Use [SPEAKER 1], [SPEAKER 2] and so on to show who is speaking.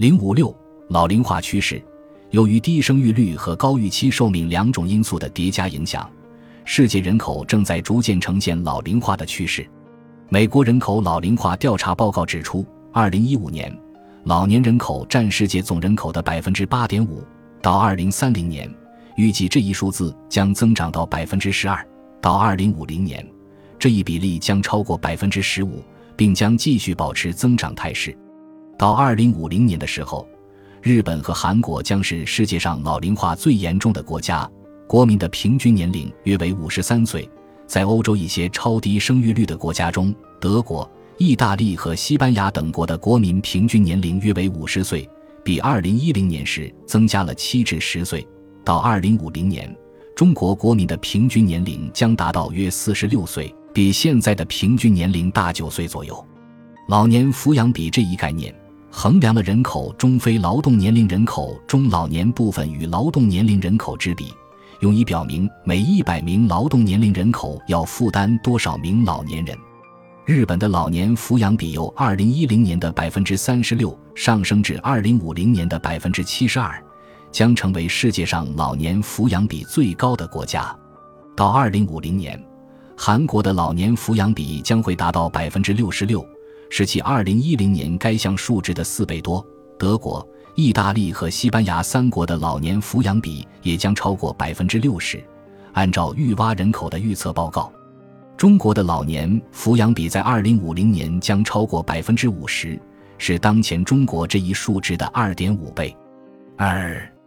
[SPEAKER 1] 零五六老龄化趋势，由于低生育率和高预期寿命两种因素的叠加影响，世界人口正在逐渐呈现老龄化的趋势。美国人口老龄化调查报告指出，二零一五年，老年人口占世界总人口的百分之八点五，到二零三零年，预计这一数字将增长到百分之十二，到二零五零年，这一比例将超过百分之十五，并将继续保持增长态势。到二零五零年的时候，日本和韩国将是世界上老龄化最严重的国家，国民的平均年龄约为五十三岁。在欧洲一些超低生育率的国家中，德国、意大利和西班牙等国的国民平均年龄约为五十岁，比二零一零年时增加了七至十岁。到二零五零年，中国国民的平均年龄将达到约四十六岁，比现在的平均年龄大九岁左右。老年抚养比这一概念。衡量了人口中非劳动年龄人口中老年部分与劳动年龄人口之比，用以表明每一百名劳动年龄人口要负担多少名老年人。日本的老年抚养比由二零一零年的百分之三十六上升至二零五零年的百分之七十二，将成为世界上老年抚养比最高的国家。到二零五零年，韩国的老年抚养比将会达到百分之六十六。是其2010年该项数值的四倍多。德国、意大利和西班牙三国的老年抚养比也将超过百分之六十。按照育洼人口的预测报告，中国的老年抚养比在2050年将超过百分之五十，是当前中国这一数值的二点五倍。二。